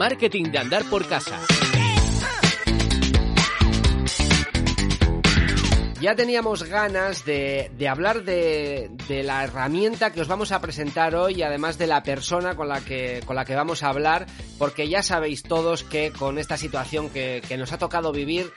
marketing de andar por casa. Ya teníamos ganas de, hablar de, la herramienta que os vamos a presentar hoy, además de la persona con la que, con la que vamos a hablar, porque ya sabéis todos que con esta situación que, que nos ha tocado vivir,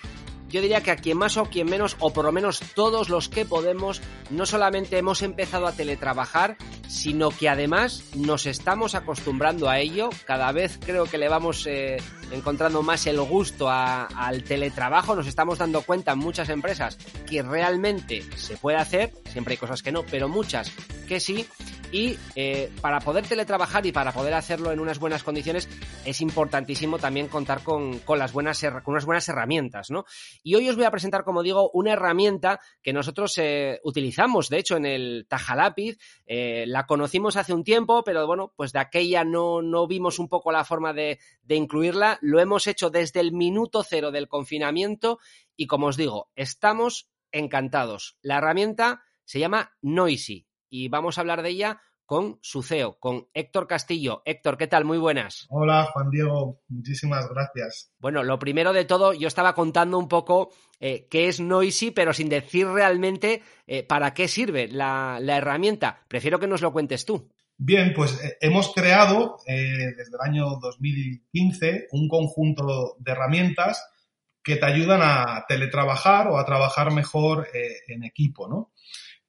yo diría que a quien más o quien menos, o por lo menos todos los que podemos, no solamente hemos empezado a teletrabajar, sino que además nos estamos acostumbrando a ello. Cada vez creo que le vamos eh, encontrando más el gusto al teletrabajo. Nos estamos dando cuenta en muchas empresas que realmente se puede hacer, siempre hay cosas que no, pero muchas que sí. Y eh, para poder teletrabajar y para poder hacerlo en unas buenas condiciones es importantísimo también contar con, las buenas, con unas buenas herramientas, ¿no? Y hoy os voy a presentar, como digo, una herramienta que nosotros eh, utilizamos, de hecho, en el Tajalápiz. Eh, la conocimos hace un tiempo, pero bueno, pues de aquella no, no vimos un poco la forma de, de incluirla. Lo hemos hecho desde el minuto cero del confinamiento y, como os digo, estamos encantados. La herramienta se llama Noisy y vamos a hablar de ella con su CEO, con Héctor Castillo. Héctor, ¿qué tal? Muy buenas. Hola, Juan Diego. Muchísimas gracias. Bueno, lo primero de todo, yo estaba contando un poco eh, qué es Noisy, pero sin decir realmente eh, para qué sirve la, herramienta. Prefiero que nos lo cuentes tú. Bien, pues eh, hemos creado desde el año 2015 un conjunto de herramientas que te ayudan a teletrabajar o a trabajar mejor en equipo, ¿no?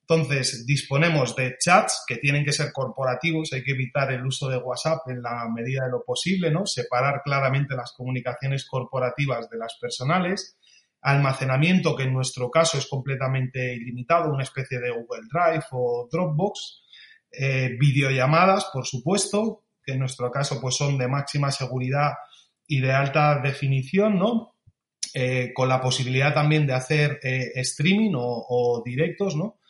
Entonces, disponemos de chats que tienen que ser corporativos, hay que evitar el uso de WhatsApp en la medida de lo posible, ¿no? Separar claramente las comunicaciones corporativas de las personales, almacenamiento que en nuestro caso es completamente ilimitado, una especie de Google Drive o Dropbox, eh, videollamadas, por supuesto, que en nuestro caso pues son de máxima seguridad y de alta definición, ¿no? Eh, con la posibilidad también de hacer eh, streaming o, o directos, ¿no?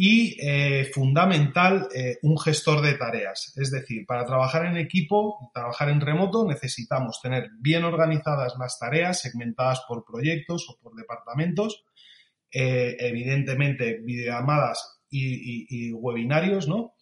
Y eh, fundamental eh, un gestor de tareas. Es decir, para trabajar en equipo, trabajar en remoto, necesitamos tener bien organizadas las tareas, segmentadas por proyectos o por departamentos, eh, evidentemente videollamadas y, y, webinarios, ¿no?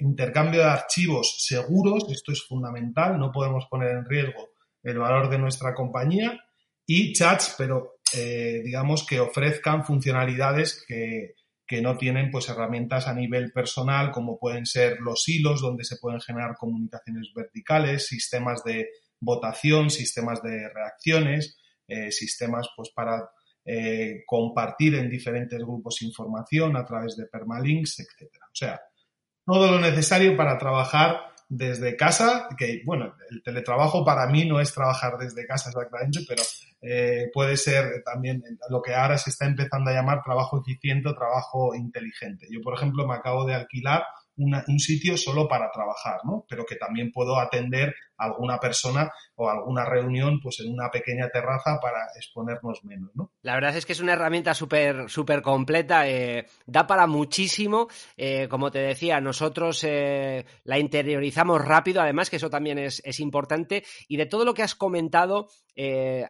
intercambio de archivos seguros, esto es fundamental, no podemos poner en riesgo el valor de nuestra compañía y chats, pero digamos que ofrezcan funcionalidades que, que no tienen pues herramientas a nivel personal como pueden ser los hilos donde se pueden generar comunicaciones verticales, sistemas de votación, sistemas de reacciones, eh, sistemas pues para eh, compartir en diferentes grupos información a través de permalinks, etcétera. O sea, todo lo necesario para trabajar desde casa, que bueno, el teletrabajo para mí no es trabajar desde casa exactamente, pero eh, puede ser también lo que ahora se está empezando a llamar trabajo eficiente o trabajo inteligente. Yo, por ejemplo, me acabo de alquilar un sitio solo para trabajar, ¿no? Pero que también puedo atender alguna persona o alguna reunión pues en una pequeña terraza para exponernos menos, ¿no? La verdad es que es una herramienta súper súper completa, eh, da para muchísimo. Eh, como te decía, nosotros eh, la interiorizamos rápido, además que eso también es, es importante. Y de todo lo que has comentado,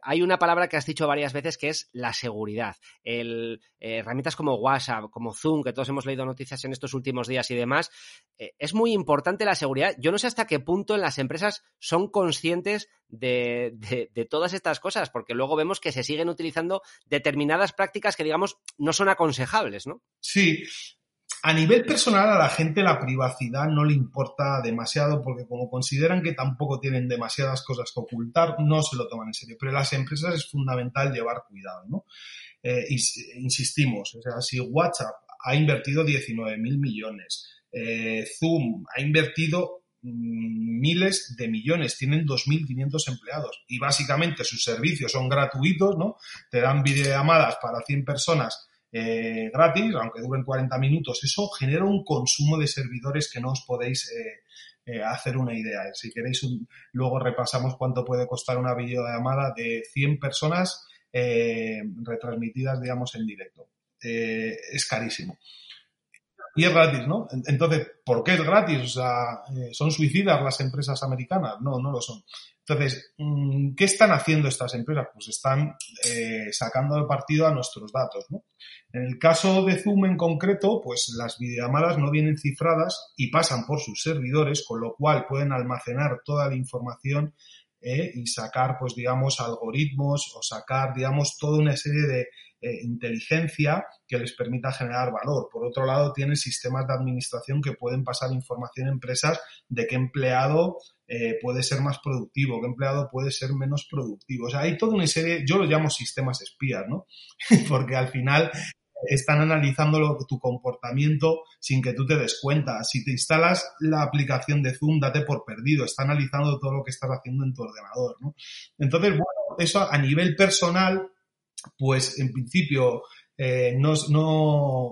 hay una palabra que has dicho varias veces que es la seguridad. Herramientas como WhatsApp, como Zoom, que todos hemos leído noticias en estos últimos días y demás, es muy importante la seguridad. Yo no sé hasta qué punto en las empresas son conscientes de, todas estas cosas, porque luego vemos que se siguen utilizando determinadas prácticas que, digamos, no son aconsejables, ¿no? Sí. A nivel personal a la gente la privacidad no le importa demasiado porque como consideran que tampoco tienen demasiadas cosas que ocultar, no se lo toman en serio. Pero en las empresas es fundamental llevar cuidado, ¿no? Eh, insistimos, o sea, si WhatsApp ha invertido 19 mil millones, eh, Zoom ha invertido miles de millones, tienen 2.500 empleados y básicamente sus servicios son gratuitos, ¿no? Te dan videollamadas para 100 personas eh, gratis, aunque duren 40 minutos. Eso genera un consumo de servidores que no os podéis eh, eh, hacer una idea. Si queréis, luego repasamos cuánto puede costar una videollamada de 100 personas retransmitidas, digamos, en directo. es carísimo y es gratis, ¿no? Entonces, ¿por qué es gratis? O sea, eh, ¿son suicidas las empresas americanas? No, no lo son. Entonces, mm, ¿qué están haciendo estas empresas? Pues están eh, sacando de partido a nuestros datos, ¿no? En el caso de Zoom en concreto, pues las videollamadas no vienen cifradas y pasan por sus servidores, con lo cual pueden almacenar toda la información eh, y sacar, pues digamos, algoritmos o sacar, digamos, toda una serie de eh, inteligencia que les permita generar valor. Por otro lado, tienen sistemas de administración que pueden pasar información a empresas de qué empleado eh, puede ser más productivo, qué empleado puede ser menos productivo. O sea, hay toda una serie, yo lo llamo sistemas espías, ¿no? Porque al final están analizando tu comportamiento sin que tú te des cuenta. Si te instalas la aplicación de Zoom, date por perdido. Está analizando todo lo que estás haciendo en tu ordenador, ¿no? Entonces, bueno, eso a nivel personal, pues en principio eh, no,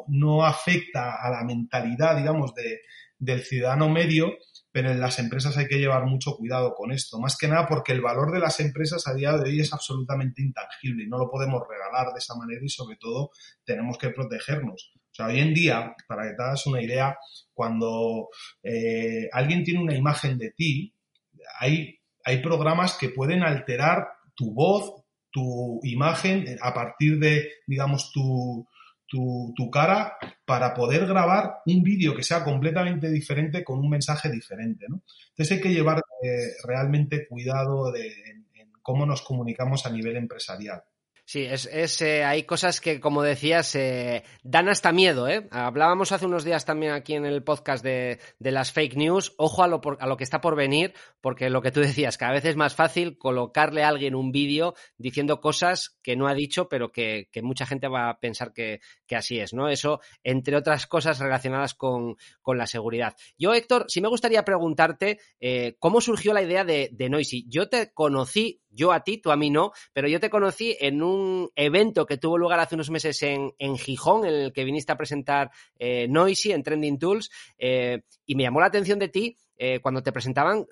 no, afecta a la mentalidad, digamos, de, del ciudadano medio, pero en las empresas hay que llevar mucho cuidado con esto, más que nada porque el valor de las empresas a día de hoy es absolutamente intangible y no lo podemos regalar de esa manera y sobre todo tenemos que protegernos. O sea, hoy en día, para que te hagas una idea, cuando eh, alguien tiene una imagen de ti, hay, hay programas que pueden alterar tu voz, tu imagen a partir de, digamos, tu, tu, cara para poder grabar un vídeo que sea completamente diferente con un mensaje diferente. ¿no? Entonces hay que llevar eh, realmente cuidado de, en cómo nos comunicamos a nivel empresarial. Sí, es, es eh, hay cosas que, como decías, eh, dan hasta miedo. ¿eh? Hablábamos hace unos días también aquí en el podcast de, de las fake news. Ojo a lo, a lo, que está por venir, porque lo que tú decías, cada vez es más fácil colocarle a alguien un vídeo diciendo cosas que no ha dicho, pero que, que mucha gente va a pensar que, que, así es. ¿no? Eso, entre otras cosas relacionadas con, con la seguridad. Yo, Héctor, sí me gustaría preguntarte eh, cómo surgió la idea de, de Noisy. Yo te conocí yo a ti, tú a mí no, pero yo te conocí en un evento que tuvo lugar hace unos meses en, en Gijón, en el que viniste a presentar eh, Noisy en Trending Tools, eh, y me llamó la atención de ti eh, cuando te presentaban.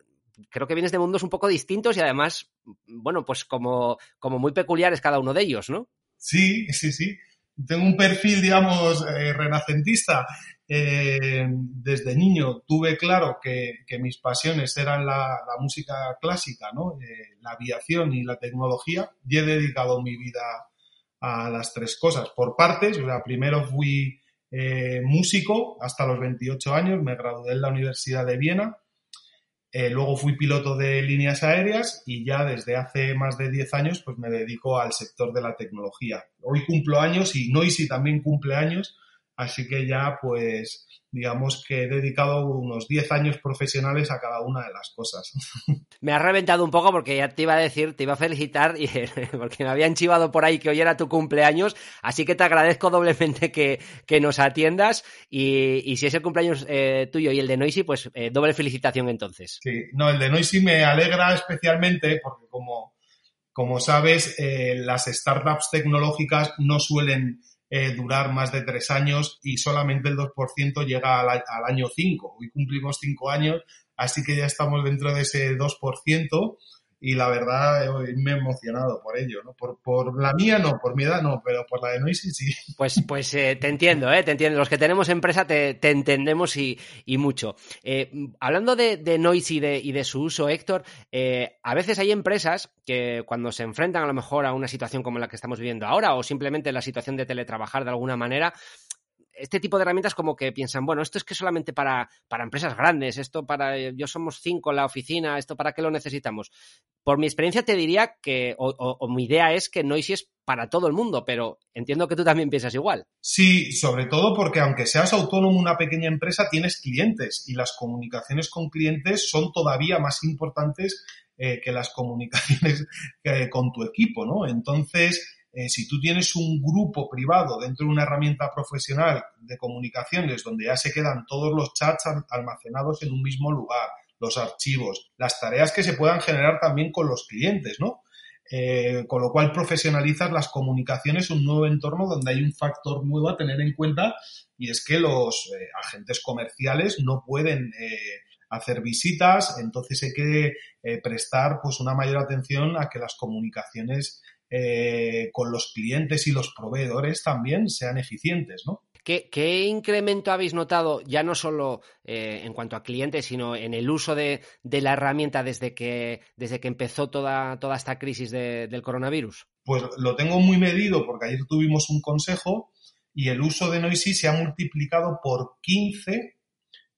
Creo que vienes de mundos un poco distintos y además, bueno, pues como, como muy peculiares cada uno de ellos, ¿no? Sí, sí, sí. Tengo un perfil, digamos, renacentista eh, desde niño tuve claro que, mis pasiones eran la, música clásica, ¿no? Eh, la aviación y la tecnología, y he dedicado mi vida a las tres cosas. Por partes, o sea, primero fui eh, músico hasta los 28 años, me gradué en la Universidad de Viena, luego fui piloto de líneas aéreas y ya desde hace más de 10 años pues me dedico al sector de la tecnología. Hoy cumplo años y Noisy también cumple años, Así que ya, pues, digamos que he dedicado unos 10 años profesionales a cada una de las cosas. Me has reventado un poco porque ya te iba a decir, te iba a felicitar y, porque me habían chivado por ahí que hoy era tu cumpleaños, así que te agradezco doblemente que, nos atiendas y, si es el cumpleaños eh, tuyo y el de Noisy, pues eh, doble felicitación entonces. Sí, no, el de Noisy me alegra especialmente porque como, como sabes, eh, las startups tecnológicas no suelen eh, durar más de tres años y solamente el 2% llega al, al año 5. Hoy cumplimos cinco años, así que ya estamos dentro de ese 2% y la verdad me he emocionado por ello, ¿no? Por, por la mía no, por mi edad no, pero por la de Noisy sí. Pues, pues eh, te entiendo, ¿eh? Te entiendo. Los que tenemos empresa te, te entendemos y, y mucho. Eh, hablando de, de Noisy y de, y de su uso, Héctor, eh, a veces hay empresas que cuando se enfrentan a lo mejor a una situación como la que estamos viviendo ahora o simplemente la situación de teletrabajar de alguna manera, este tipo de herramientas como que piensan, bueno, esto es que solamente para, para empresas grandes, esto para, yo somos cinco en la oficina, esto para qué lo necesitamos. Por mi experiencia te diría que, o, mi idea es que Noisy es para todo el mundo, pero entiendo que tú también piensas igual. Sí, sobre todo porque aunque seas autónomo una pequeña empresa, tienes clientes y las comunicaciones con clientes son todavía más importantes eh, que las comunicaciones eh, con tu equipo, ¿no? Entonces, eh, si tú tienes un grupo privado dentro de una herramienta profesional de comunicaciones donde ya se quedan todos los chats almacenados en un mismo lugar, los archivos, las tareas que se puedan generar también con los clientes, ¿no? Eh, con lo cual profesionalizas las comunicaciones un nuevo entorno donde hay un factor nuevo a tener en cuenta y es que los eh, agentes comerciales no pueden hacer visitas, entonces hay que prestar pues una mayor atención a que las comunicaciones eh, con los clientes y los proveedores también sean eficientes, ¿no? ¿Qué, incremento habéis notado, ya no solo eh, en cuanto a clientes, sino en el uso de, la herramienta desde que, desde que empezó toda, toda esta crisis del coronavirus? Pues lo tengo muy medido porque ayer tuvimos un consejo y el uso de Noisy se ha multiplicado por 15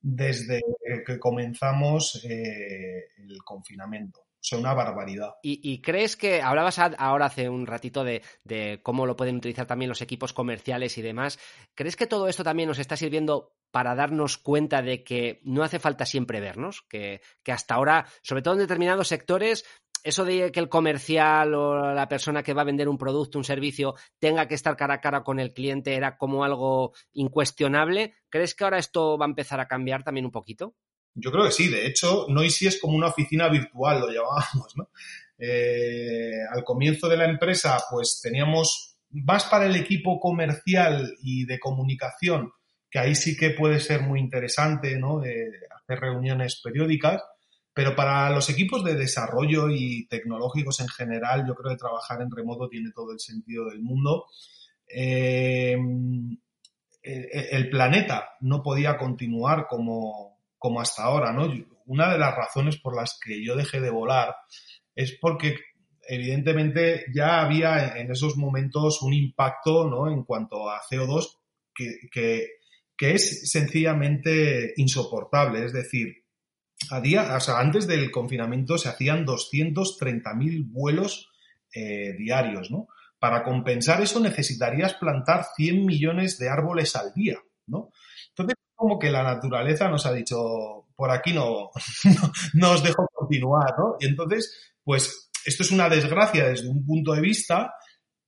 desde que comenzamos eh, el confinamiento. O sea, una barbaridad. ¿Y, crees que, hablabas ahora hace un ratito de, de, cómo lo pueden utilizar también los equipos comerciales y demás, ¿crees que todo esto también nos está sirviendo para darnos cuenta de que no hace falta siempre vernos? Que, que hasta ahora, sobre todo en determinados sectores, eso de que el comercial o la persona que va a vender un producto, un servicio, tenga que estar cara a cara con el cliente era como algo incuestionable. ¿Crees que ahora esto va a empezar a cambiar también un poquito? Yo creo que sí. De hecho, Noisy es como una oficina virtual, lo llamábamos, ¿no? Eh, al comienzo de la empresa, pues teníamos más para el equipo comercial y de comunicación, que ahí sí que puede ser muy interesante, ¿no? Hacer reuniones periódicas. Pero para los equipos de desarrollo y tecnológicos en general, yo creo que trabajar en remoto tiene todo el sentido del mundo. Eh, el planeta no podía continuar como, como hasta ahora, ¿no? Una de las razones por las que yo dejé de volar es porque evidentemente ya había en esos momentos un impacto, ¿no? En cuanto a CO2 que, que, es sencillamente insoportable. Es decir, a día, o sea, antes del confinamiento se hacían 230.000 vuelos eh, diarios, ¿no? Para compensar eso necesitarías plantar 100 millones de árboles al día, ¿no? Entonces, como que la naturaleza nos ha dicho, por aquí no, no, os dejo continuar, ¿no? Y entonces, pues esto es una desgracia desde un punto de vista,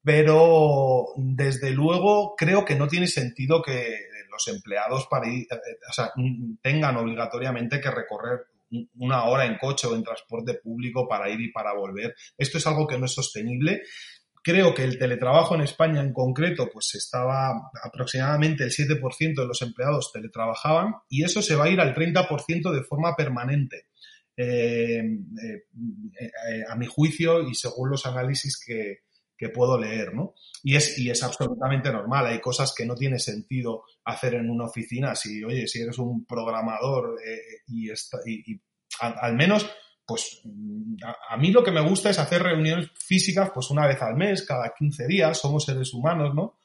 pero desde luego creo que no tiene sentido que los empleados eh, tengan obligatoriamente que recorrer una hora en coche o en transporte público para ir y para volver. Esto es algo que no es sostenible Creo que el teletrabajo en España en concreto, pues estaba aproximadamente el 7% de los empleados teletrabajaban y eso se va a ir al 30% de forma permanente. Eh, eh, eh, a mi juicio y según los análisis que, puedo leer, ¿no? Y es, y es absolutamente normal. Hay cosas que no tiene sentido hacer en una oficina. Si, oye, si eres un programador y, y, al menos pues a, mí lo que me gusta es hacer reuniones físicas pues una vez al mes, cada 15 días, somos seres humanos, ¿no?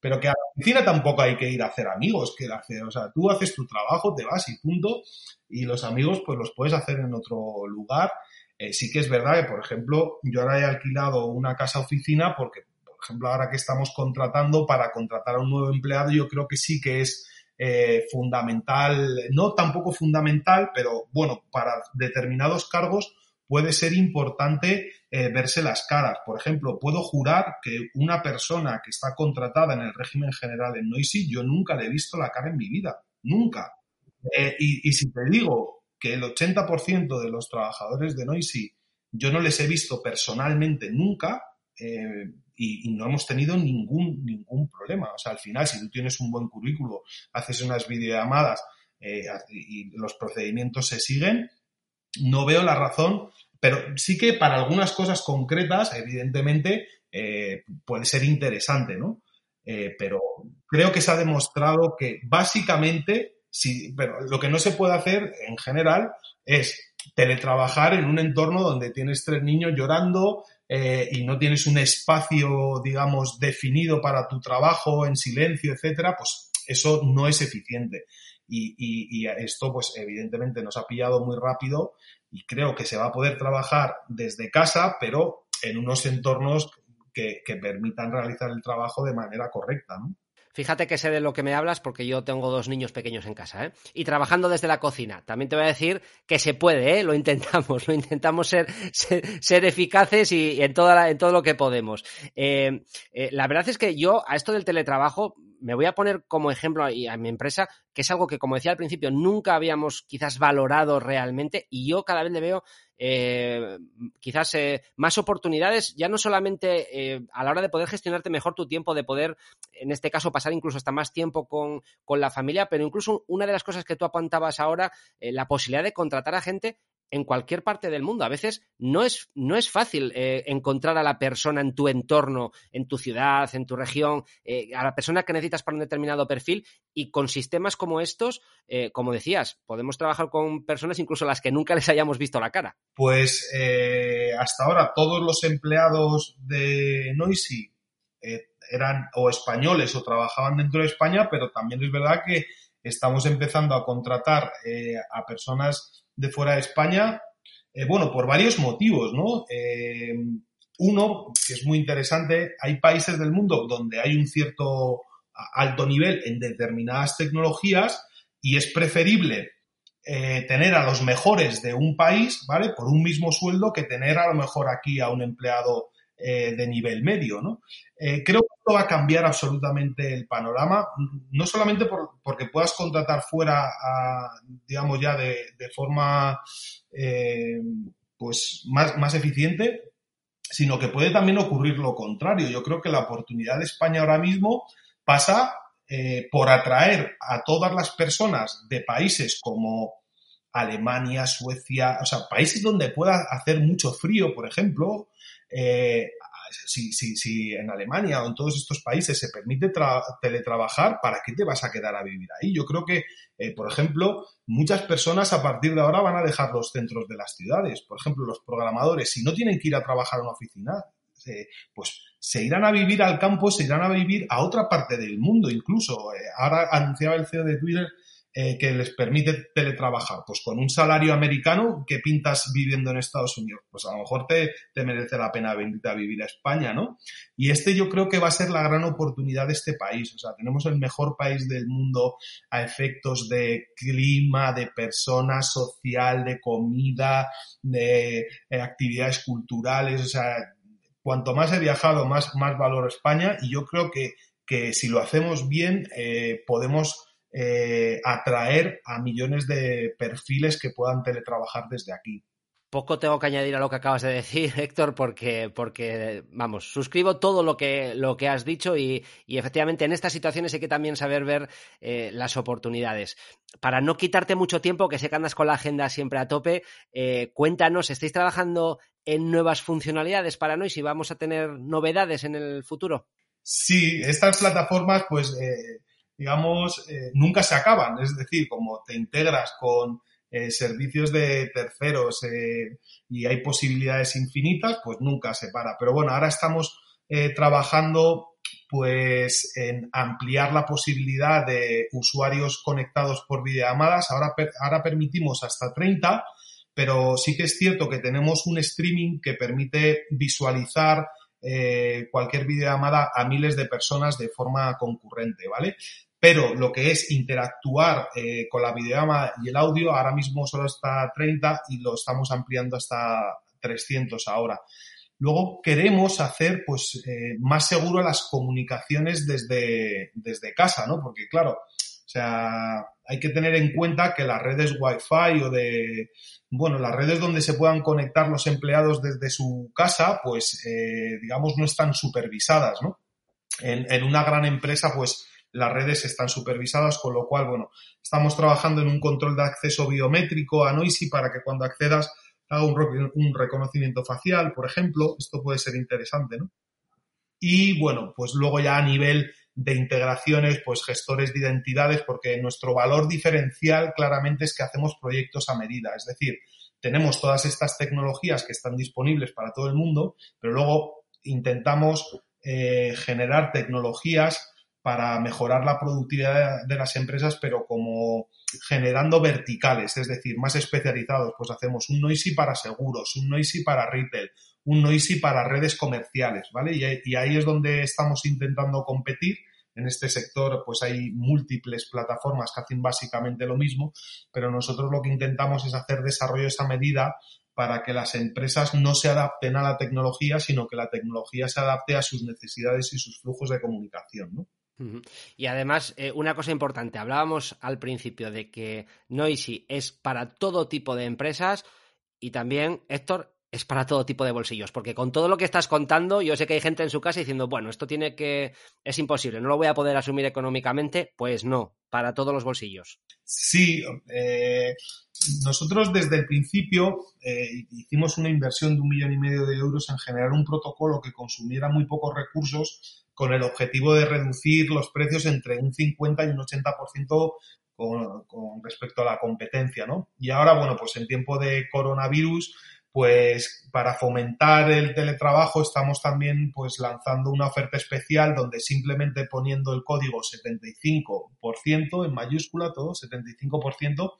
Pero que a la oficina tampoco hay que ir a hacer amigos, que hacer, o sea, tú haces tu trabajo, te vas y punto, y los amigos pues los puedes hacer en otro lugar. Eh, sí que es verdad que, por ejemplo, yo ahora he alquilado una casa oficina porque, por ejemplo, ahora que estamos contratando para contratar a un nuevo empleado, yo creo que sí que es eh, fundamental, no tampoco fundamental, pero bueno, para determinados cargos puede ser importante eh, verse las caras. Por ejemplo, puedo jurar que una persona que está contratada en el régimen general en Noisy, yo nunca le he visto la cara en mi vida, nunca. Eh, y, y, si te digo que el 80% de los trabajadores de Noisy yo no les he visto personalmente nunca, eh, y, no hemos tenido ningún, ningún problema. O sea, al final, si tú tienes un buen currículo, haces unas videollamadas eh, y los procedimientos se siguen, no veo la razón, pero sí que para algunas cosas concretas, evidentemente, eh, puede ser interesante, ¿no? pero creo que se ha demostrado que básicamente, sí, pero lo que no se puede hacer en general es teletrabajar en un entorno donde tienes tres niños llorando, eh, y no tienes un espacio, digamos, definido para tu trabajo en silencio, etcétera, pues eso no es eficiente. Y, esto, pues evidentemente nos ha pillado muy rápido y creo que se va a poder trabajar desde casa, pero en unos entornos que, que permitan realizar el trabajo de manera correcta, ¿no? Fíjate que sé de lo que me hablas porque yo tengo dos niños pequeños en casa, ¿eh? Y trabajando desde la cocina. También te voy a decir que se puede, ¿eh? Lo intentamos, lo intentamos ser, ser, eficaces y, en, toda en todo lo que podemos. Eh, eh, la verdad es que yo a esto del teletrabajo me voy a poner como ejemplo a, a mi empresa, que es algo que, como decía al principio, nunca habíamos quizás valorado realmente y yo cada vez le veo eh, quizás eh, más oportunidades, ya no solamente eh, a la hora de poder gestionarte mejor tu tiempo, de poder, en este caso, pasar incluso hasta más tiempo con, con la familia, pero incluso una de las cosas que tú apuntabas ahora, la posibilidad de contratar a gente en cualquier parte del mundo. A veces no es, no es fácil eh, encontrar a la persona en tu entorno, en tu ciudad, en tu región, eh, a la persona que necesitas para un determinado perfil y con sistemas como estos, eh, como decías, podemos trabajar con personas incluso las que nunca les hayamos visto la cara. Pues hasta ahora todos los empleados de Noisy eran o españoles o trabajaban dentro de España, pero también es verdad que estamos empezando a contratar a personas de fuera de España, bueno, por varios motivos, ¿no? uno, que es muy interesante, hay países del mundo donde hay un cierto alto nivel en determinadas tecnologías y es preferible eh, tener a los mejores de un país, ¿vale? Por un mismo sueldo que tener a lo mejor aquí a un empleado eh, de nivel medio, ¿no? Eh, creo que esto va a cambiar absolutamente el panorama, no solamente por, porque puedas contratar fuera, digamos ya de, forma pues más, más eficiente, sino que puede también ocurrir lo contrario. Yo creo que la oportunidad de España ahora mismo pasa eh, por atraer a todas las personas de países como Alemania, Suecia, o sea, países donde pueda hacer mucho frío, por ejemplo, eh, si, si, si, en Alemania o en todos estos países se permite teletrabajar, ¿para qué te vas a quedar a vivir ahí? Yo creo que, eh, por ejemplo, muchas personas a partir de ahora van a dejar los centros de las ciudades. Por ejemplo, los programadores, si no tienen que ir a trabajar a una oficina, pues se irán a vivir al campo, se irán a vivir a otra parte del mundo incluso. Eh, ahora anunciaba el CEO de Twitter eh, que les permite teletrabajar. Pues con un salario americano, ¿qué pintas viviendo en Estados Unidos? Pues a lo mejor te, te merece la pena venirte a vivir a España, ¿no? Y este yo creo que va a ser la gran oportunidad de este país. O sea, tenemos el mejor país del mundo a efectos de clima, de personas, social, de comida, de eh, actividades culturales. O sea, cuanto más he viajado, más, más valor España y yo creo que, que si lo hacemos bien, eh, podemos eh, atraer a millones de perfiles que puedan teletrabajar desde aquí. Poco tengo que añadir a lo que acabas de decir, Héctor, porque, porque vamos, suscribo todo lo que, lo que has dicho y, y efectivamente en estas situaciones hay que también saber ver eh, las oportunidades. Para no quitarte mucho tiempo, que sé que andas con la agenda siempre a tope, eh, cuéntanos, ¿estáis trabajando en nuevas funcionalidades para Nois y vamos a tener novedades en el futuro? Sí, estas plataformas, pues eh, digamos, eh, nunca se acaban. Es decir, como te integras con eh, servicios de terceros eh, y hay posibilidades infinitas, pues nunca se para. Pero bueno, ahora estamos trabajando pues en ampliar la posibilidad de usuarios conectados por videollamadas. Ahora, ahora permitimos hasta 30, pero sí que es cierto que tenemos un streaming que permite visualizar cualquier videollamada a miles de personas de forma concurrente, ¿vale? pero lo que es interactuar eh, con la videollamada y el audio ahora mismo solo está a 30 y lo estamos ampliando hasta 300 ahora. Luego queremos hacer pues eh, más seguro las comunicaciones desde, desde casa, ¿no? Porque claro, sea, hay que tener en cuenta que las redes Wi-Fi o de, bueno, las redes donde se puedan conectar los empleados desde su casa, pues, eh, digamos, no están supervisadas, ¿no? En, una gran empresa, pues, las redes están supervisadas, con lo cual, bueno, estamos trabajando en un control de acceso biométrico a Noisy para que cuando accedas haga un, reconocimiento facial, por ejemplo. Esto puede ser interesante, ¿no? Y bueno, pues luego ya a nivel de integraciones, pues gestores de identidades, porque nuestro valor diferencial claramente es que hacemos proyectos a medida. Es decir, tenemos todas estas tecnologías que están disponibles para todo el mundo, pero luego intentamos eh, generar tecnologías para mejorar la productividad de las empresas, pero como generando verticales, es decir, más especializados. Pues hacemos un Noisy para seguros, un Noisy para retail, un Noisy para redes comerciales, ¿vale? Y, ahí es donde estamos intentando competir. En este sector, pues hay múltiples plataformas que hacen básicamente lo mismo, pero nosotros lo que intentamos es hacer desarrollo esa medida para que las empresas no se adapten a la tecnología, sino que la tecnología se adapte a sus necesidades y sus flujos de comunicación, ¿no? Y además, eh, una cosa importante, hablábamos al principio de que Noisy es para todo tipo de empresas y también, Héctor, es para todo tipo de bolsillos, porque con todo lo que estás contando, yo sé que hay gente en su casa diciendo, bueno, esto tiene que, es imposible, no lo voy a poder asumir económicamente, pues no, para todos los bolsillos. Sí, eh, nosotros desde el principio eh, hicimos una inversión de un millón y medio de euros en generar un protocolo que consumiera muy pocos recursos con el objetivo de reducir los precios entre un 50 y un 80% con, con respecto a la competencia, ¿no? Y ahora, bueno, pues en tiempo de coronavirus, pues para fomentar el teletrabajo estamos también pues lanzando una oferta especial donde simplemente poniendo el código 75% en mayúscula todo, 75%,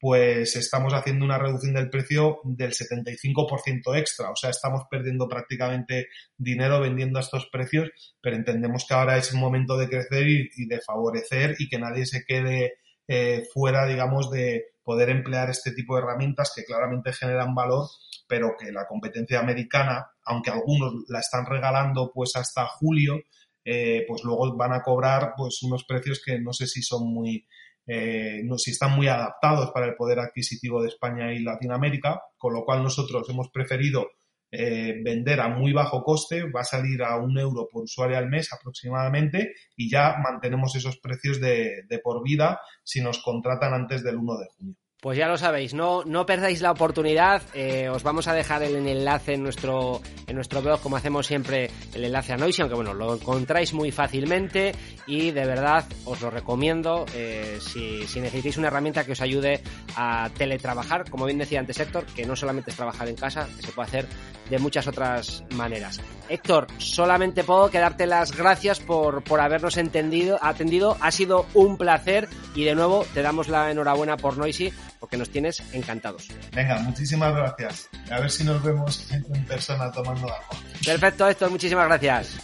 pues estamos haciendo una reducción del precio del 75% extra. O sea, estamos perdiendo prácticamente dinero vendiendo a estos precios, pero entendemos que ahora es el momento de crecer y, de favorecer y que nadie se quede eh, fuera, digamos, de poder emplear este tipo de herramientas que claramente generan valor, pero que la competencia americana, aunque algunos la están regalando pues hasta julio, eh, pues luego van a cobrar pues unos precios que no sé si son muy eh, no, si están muy adaptados para el poder adquisitivo de España y Latinoamérica, con lo cual nosotros hemos preferido eh, vender a muy bajo coste, va a salir a un euro por usuario al mes aproximadamente y ya mantenemos esos precios de, de por vida si nos contratan antes del 1 de junio. Pues ya lo sabéis, no, no perdáis la oportunidad. Eh, os vamos a dejar el, enlace en nuestro, en blog, como hacemos siempre, el enlace a Noisy, aunque bueno, lo encontráis muy fácilmente y de verdad os lo recomiendo eh, si, si, necesitáis una herramienta que os ayude a teletrabajar, como bien decía antes Héctor, que no solamente es trabajar en casa, que se puede hacer de muchas otras maneras. Héctor, solamente puedo quedarte las gracias por, por habernos entendido, atendido. Ha sido un placer y de nuevo te damos la enhorabuena por Noisy porque nos tienes encantados. Venga, muchísimas gracias. A ver si nos vemos en persona tomando algo. Perfecto, Héctor, muchísimas gracias.